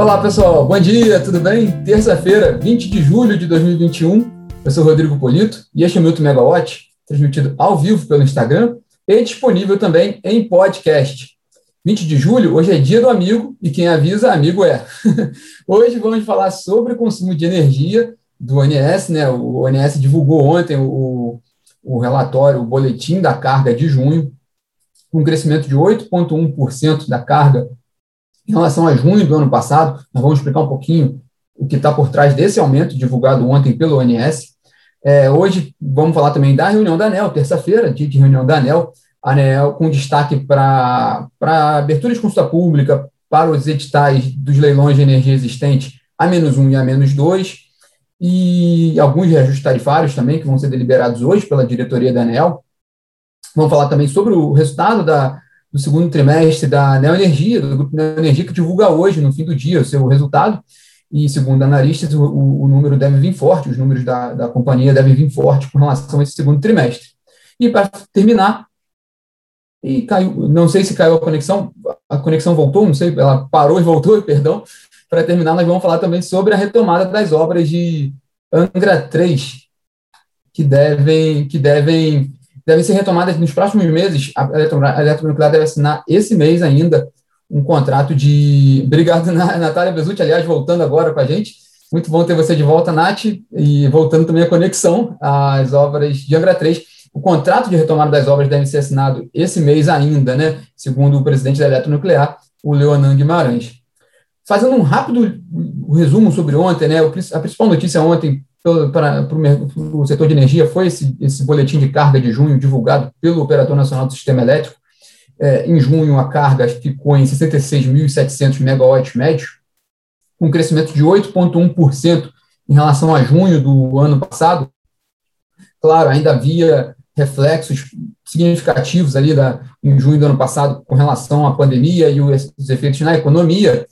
Olá, pessoal. Bom dia, tudo bem? Terça-feira, 20 de julho de 2021. Eu sou Rodrigo Polito e este é o Milton Megawatt, transmitido ao vivo pelo Instagram e disponível também em podcast. 20 de julho, hoje é dia do amigo e quem avisa, amigo é. hoje vamos falar sobre o consumo de energia do ONS, né? O ONS divulgou ontem o, o relatório, o boletim da carga de junho, com um crescimento de 8,1% da carga em relação a junho do ano passado, nós vamos explicar um pouquinho o que está por trás desse aumento divulgado ontem pelo ONS. É, hoje vamos falar também da reunião da ANEL, terça-feira, dia de reunião da ANEL, ANEL com destaque para abertura de consulta pública, para os editais dos leilões de energia existente a menos um e a menos dois, e alguns reajustes tarifários também, que vão ser deliberados hoje pela diretoria da ANEL. Vamos falar também sobre o resultado da, do segundo trimestre da Neoenergia, do Grupo Neoenergia, que divulga hoje, no fim do dia, o seu resultado. E, segundo analistas, o, o número deve vir forte, os números da, da companhia devem vir forte com relação a esse segundo trimestre. E, para terminar, e caiu, não sei se caiu a conexão, a conexão voltou, não sei, ela parou e voltou, perdão. Para terminar, nós vamos falar também sobre a retomada das obras de Angra 3, que devem, que devem devem ser retomadas nos próximos meses. A Eletronuclear deve assinar esse mês ainda um contrato de. Obrigado, Natália Bezutti, aliás, voltando agora com a gente. Muito bom ter você de volta, Nath, e voltando também a conexão às obras de Angra 3. O contrato de retomada das obras deve ser assinado esse mês ainda, né? Segundo o presidente da Eletronuclear, o Leonan Guimarães. Fazendo um rápido resumo sobre ontem, né? A principal notícia ontem para, para o setor de energia foi esse, esse boletim de carga de junho divulgado pelo Operador Nacional do Sistema Elétrico. É, em junho, a carga ficou em 66.700 megawatts médios, um crescimento de 8,1% em relação a junho do ano passado. Claro, ainda havia reflexos significativos ali da, em junho do ano passado com relação à pandemia e os efeitos na economia,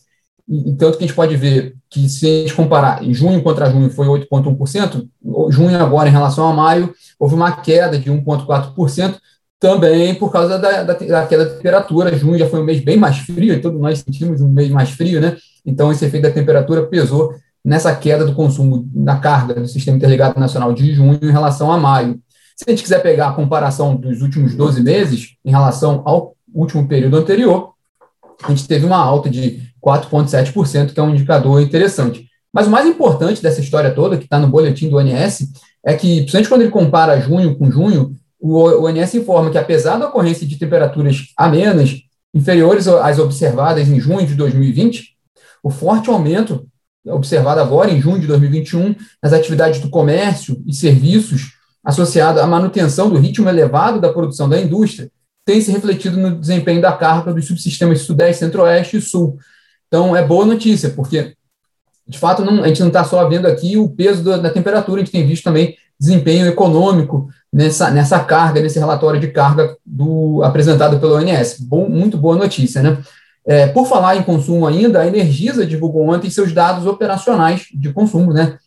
tanto que a gente pode ver que, se a gente comparar em junho contra junho, foi 8,1%, junho agora, em relação a maio, houve uma queda de 1,4%, também por causa da, da, da, queda da temperatura. Junho já foi um mês bem mais frio, e todos nós sentimos um mês mais frio, né? Então, esse efeito da temperatura pesou nessa queda do consumo da carga do Sistema Interligado Nacional de junho em relação a maio. Se a gente quiser pegar a comparação dos últimos 12 meses em relação ao último período anterior, a gente teve uma alta de 4,7%, que é um indicador interessante. Mas o mais importante dessa história toda, que está no boletim do ONS, é que, principalmente quando ele compara junho com junho, o ONS informa que, apesar da ocorrência de temperaturas amenas, inferiores às observadas em junho de 2020, o forte aumento observado agora em junho de 2021 nas atividades do comércio e serviços associado à manutenção do ritmo elevado da produção da indústria tem se refletido no desempenho da carga dos subsistemas Sudeste, Centro-Oeste e Sul. Então, é boa notícia, porque, de fato, não, a gente não está só vendo aqui o peso da, da, temperatura, a gente tem visto também desempenho econômico nessa, nessa carga, nesse relatório de carga do, apresentado pelo ONS. Bom, muito boa notícia, né? É, por falar em consumo ainda, a Energisa divulgou ontem seus dados operacionais de consumo, né?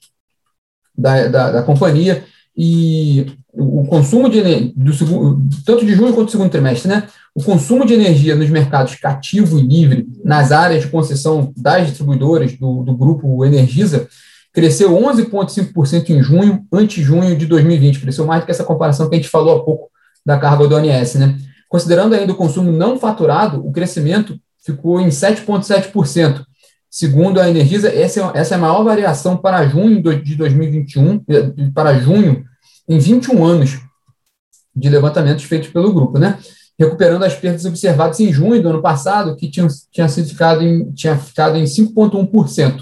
Da, da, da companhia, e o consumo de do segundo, tanto de junho quanto do segundo trimestre, né? O consumo de energia nos mercados cativo e livre, nas áreas de concessão das distribuidoras do, do grupo Energisa, cresceu 11,5% em junho, ante junho de 2020. Cresceu mais do que essa comparação que a gente falou há pouco da carga do ONS, né? Considerando ainda o consumo não faturado, o crescimento ficou em 7,7%. Segundo a Energisa, essa é, essa é a maior variação para junho de 2021, para junho, em 21 anos de levantamentos feitos pelo grupo, né? Recuperando as perdas observadas em junho do ano passado, que tinham, tinha, ficado em, tinha ficado em 5,1%.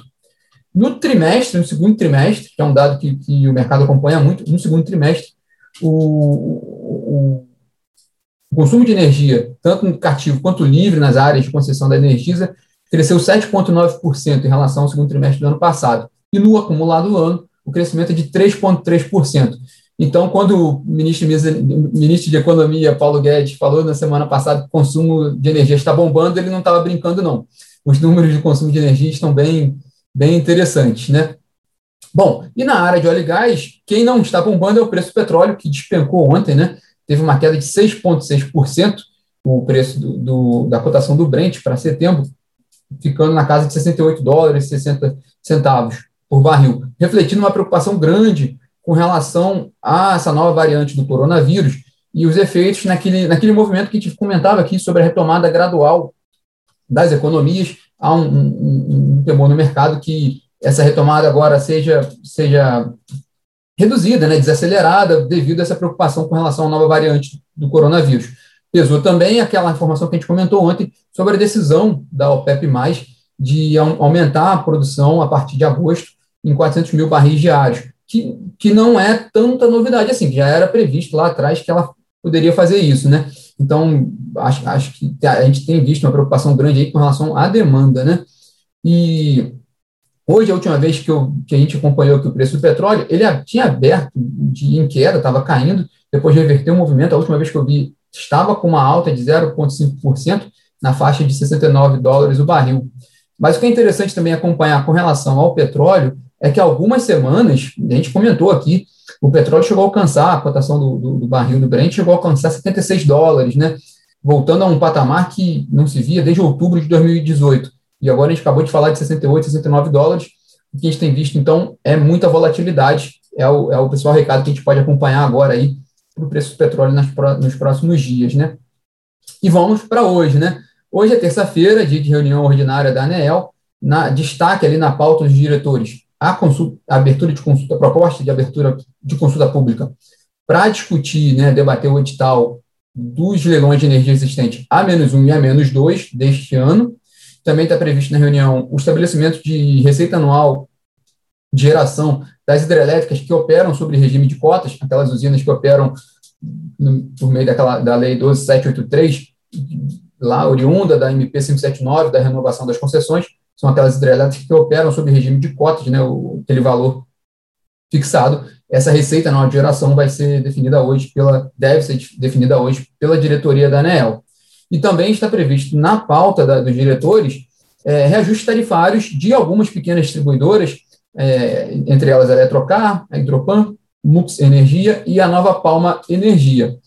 No trimestre, no segundo trimestre, que é um dado que, que o mercado acompanha muito, no segundo trimestre, o, o, o consumo de energia, tanto no cativo quanto livre nas áreas de concessão da Energisa, cresceu 7,9% em relação ao segundo trimestre do ano passado. E no acumulado do ano, o crescimento é de 3,3%. Então, quando o ministro, ministro de Economia, Paulo Guedes, falou na semana passada que o consumo de energia está bombando, ele não estava brincando, não. Os números de consumo de energia estão bem, bem interessantes, né? Bom, e na área de óleo e gás, quem não está bombando é o preço do petróleo, que despencou ontem, né? Teve uma queda de 6,6%, o preço do, do, da cotação do Brent para setembro, ficando na casa de 68 dólares, 60 centavos por barril, refletindo uma preocupação grande com relação a essa nova variante do coronavírus e os efeitos naquele, naquele movimento que a gente comentava aqui sobre a retomada gradual das economias. Há um, um, um temor no mercado que essa retomada agora seja, seja reduzida, né, desacelerada, devido a essa preocupação com relação à nova variante do coronavírus. Pesou também aquela informação que a gente comentou ontem sobre a decisão da OPEP+, de aumentar a produção a partir de agosto em 400 mil barris diários, que, que não é tanta novidade assim, que já era previsto lá atrás que ela poderia fazer isso, né? Então, acho, acho que a gente tem visto uma preocupação grande aí com relação à demanda, né? E hoje, a última vez que, eu, que a gente acompanhou aqui o preço do petróleo, ele tinha aberto de em queda, estava caindo, depois reverteu o movimento. A última vez que eu vi, estava com uma alta de 0,5% na faixa de 69 dólares o barril. Mas o que é interessante também acompanhar com relação ao petróleo é que algumas semanas, a gente comentou aqui, o petróleo chegou a alcançar, a cotação do, do, do, barril do Brent chegou a alcançar 76 dólares, né? Voltando a um patamar que não se via desde outubro de 2018. E agora a gente acabou de falar de 68, 69 dólares. O que a gente tem visto, então, é muita volatilidade. É o, é o principal recado que a gente pode acompanhar agora aí para o preço do petróleo nas, nos próximos dias, né? E vamos para hoje, né? Hoje é terça-feira, dia de reunião ordinária da ANEEL. Na, destaque ali na pauta dos diretores a, consulta, a abertura de consulta, a proposta de abertura de consulta pública para discutir, né, debater o edital dos leilões de energia existente A-1 e A-2 deste ano. Também está previsto na reunião o estabelecimento de receita anual de geração das hidrelétricas que operam sobre regime de cotas, aquelas usinas que operam no, por meio daquela, da Lei 12783, lá oriunda da MP 579, da renovação das concessões, são aquelas hidrelétricas que operam sob regime de cotas, né, o, aquele valor fixado. Essa receita de geração vai ser definida hoje pela, deve ser definida hoje pela diretoria da ANEEL. E também está previsto na pauta da, dos diretores é, reajustes tarifários de algumas pequenas distribuidoras, é, entre elas a Eletrocar, a Hidropan, Mux Energia e a Nova Palma Energia.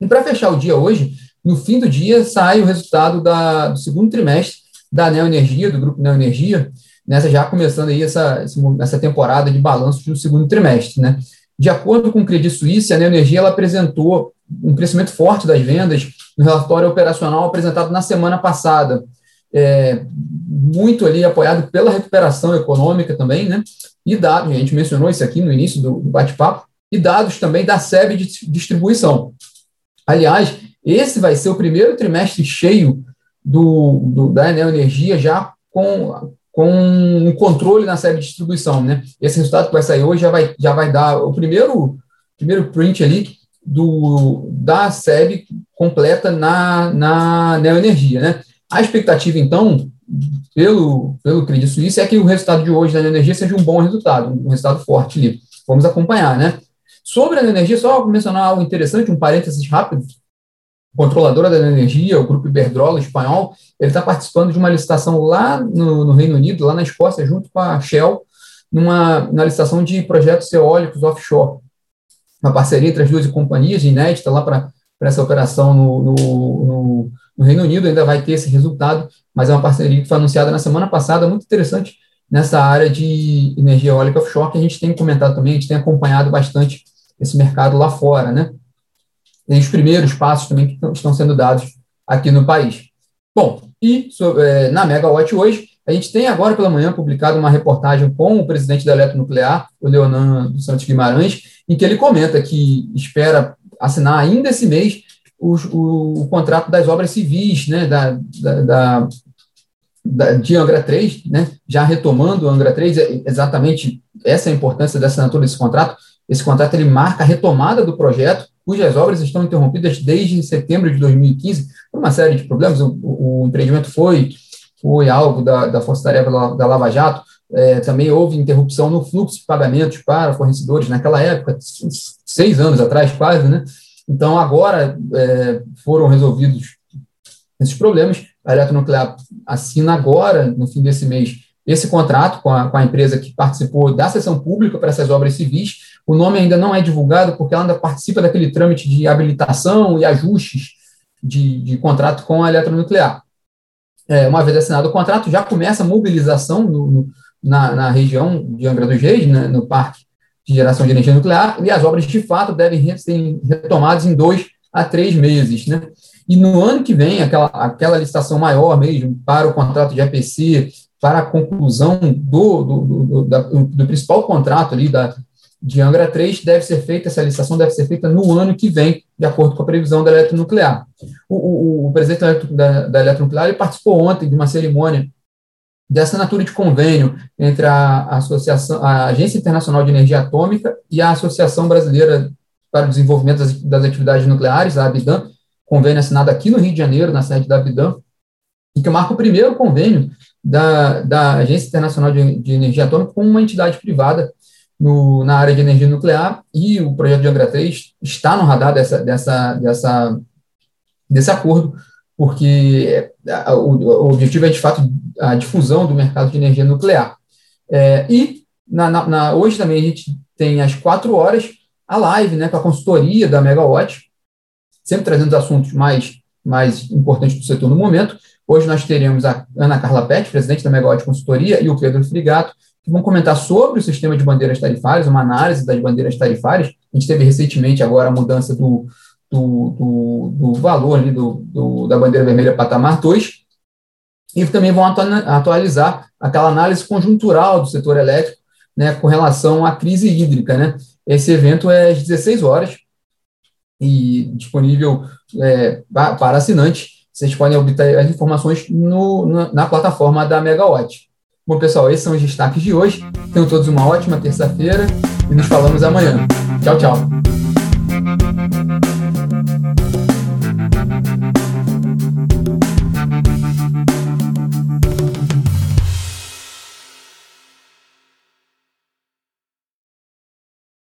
E para fechar o dia hoje, no fim do dia sai o resultado da, do segundo trimestre da Neoenergia, do grupo Neoenergia, nessa já começando aí essa, essa temporada de balanço do segundo trimestre, né? De acordo com o Credit Suisse, a Neoenergia ela apresentou um crescimento forte das vendas no relatório operacional apresentado na semana passada, é, muito ali apoiado pela recuperação econômica também, né? E dados, a gente mencionou isso aqui no início do, do bate-papo, e dados também da SEB de distribuição. Aliás, esse vai ser o primeiro trimestre cheio do, do, da Enel Energia já com, com um controle na série de distribuição. Né? Esse resultado que vai sair hoje já vai, já vai dar o primeiro, primeiro print ali do, da SEB completa na, na Neoenergia. Né? A expectativa, então, pelo, pelo Credit Suisse, é que o resultado de hoje da Neoenergia seja um bom resultado, um resultado forte ali. Vamos acompanhar, né? Sobre a energia, só mencionar algo interessante, um parênteses rápido controladora da energia, o grupo Iberdrola espanhol, ele está participando de uma licitação lá no, no, Reino Unido, lá na Escócia, junto com a Shell, numa, na licitação de projetos eólicos offshore. Uma parceria entre as duas companhias, inédita lá para essa operação no, no, no, Reino Unido, ainda vai ter esse resultado, mas é uma parceria que foi anunciada na semana passada, muito interessante nessa área de energia eólica offshore, que a gente tem comentado também, a gente tem acompanhado bastante esse mercado lá fora, né? e os primeiros passos também que estão sendo dados aqui no país. Bom, e é, na Megawatt hoje, a gente tem agora pela manhã publicado uma reportagem com o presidente da Eletronuclear, o Leonan Santos Guimarães, em que ele comenta que espera assinar ainda esse mês o, o, o contrato das obras civis né, da, da, da, da, de Angra 3, né, já retomando Angra 3, é exatamente essa é a importância da assinatura desse contrato. Esse contrato ele marca a retomada do projeto cujas obras estão interrompidas desde setembro de 2015 por uma série de problemas. O, o empreendimento foi, foi alvo da, da força-tarefa da Lava Jato, é, também houve interrupção no fluxo de pagamentos para fornecedores naquela época, seis anos atrás quase, né? Então, agora é, foram resolvidos esses problemas. A Eletronuclear assina agora, no fim desse mês, esse contrato com a, com a empresa que participou da sessão pública para essas obras civis. O nome ainda não é divulgado porque ela ainda participa daquele trâmite de habilitação e ajustes de, de contrato com a eletronuclear. é, uma vez assinado o contrato, já começa a mobilização no, no, na, na, região de Angra dos Reis, né, no parque de geração de energia nuclear, e as obras de fato devem ser retomadas em dois a três meses. Né? E no ano que vem, aquela, aquela licitação maior mesmo para o contrato de APC, para a conclusão do, do, do, da, do principal contrato ali da, de Angra 3 deve ser feita, essa licitação deve ser feita no ano que vem, de acordo com a previsão da eletronuclear. O, o, o presidente da, da eletronuclear ele participou ontem de uma cerimônia de assinatura de convênio entre a, a, Associação, a Agência Internacional de Energia Atômica e a Associação Brasileira para o Desenvolvimento das, das Atividades Nucleares, a ABIDAN, convênio assinado aqui no Rio de Janeiro, na sede da ABIDAN, e que marca o primeiro convênio da, da Agência Internacional de, de Energia Atômica com uma entidade privada no, na área de energia nuclear e o projeto de Angra 3 está no radar dessa, dessa, dessa, desse acordo, porque o, o, objetivo é, de fato, a difusão do mercado de energia nuclear. É, e na, na, na, hoje também a gente tem às quatro horas a live né, com a consultoria da Megawatt, sempre trazendo os assuntos mais, mais importantes do setor no momento. Hoje nós teremos a Ana Carla Pet, presidente da Megawatt Consultoria, e o Pedro Frigato, que vão comentar sobre o sistema de bandeiras tarifárias, uma análise das bandeiras tarifárias. A gente teve recentemente agora a mudança do, do, do, do valor ali do, do, da bandeira vermelha patamar 2, e também vão atualizar aquela análise conjuntural do setor elétrico né, com relação à crise hídrica. Né? Esse evento é às 16 horas e disponível é, para assinantes. Vocês podem obter as informações no, na, na plataforma da Megawatt. Bom, pessoal, esses são os destaques de hoje. Tenham todos uma ótima terça-feira e nos falamos amanhã. Tchau, tchau.